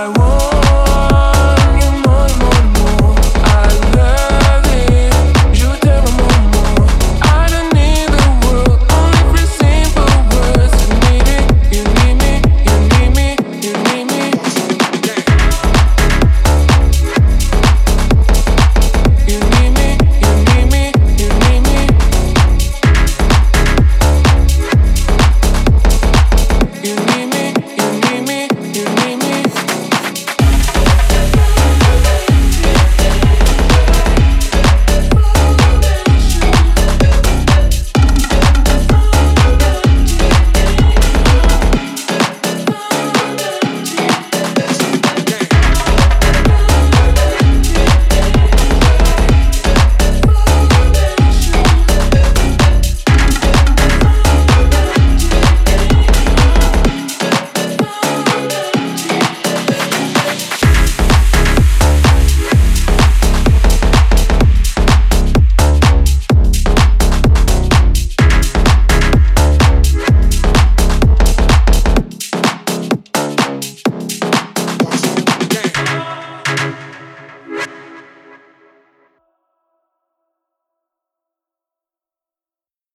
I want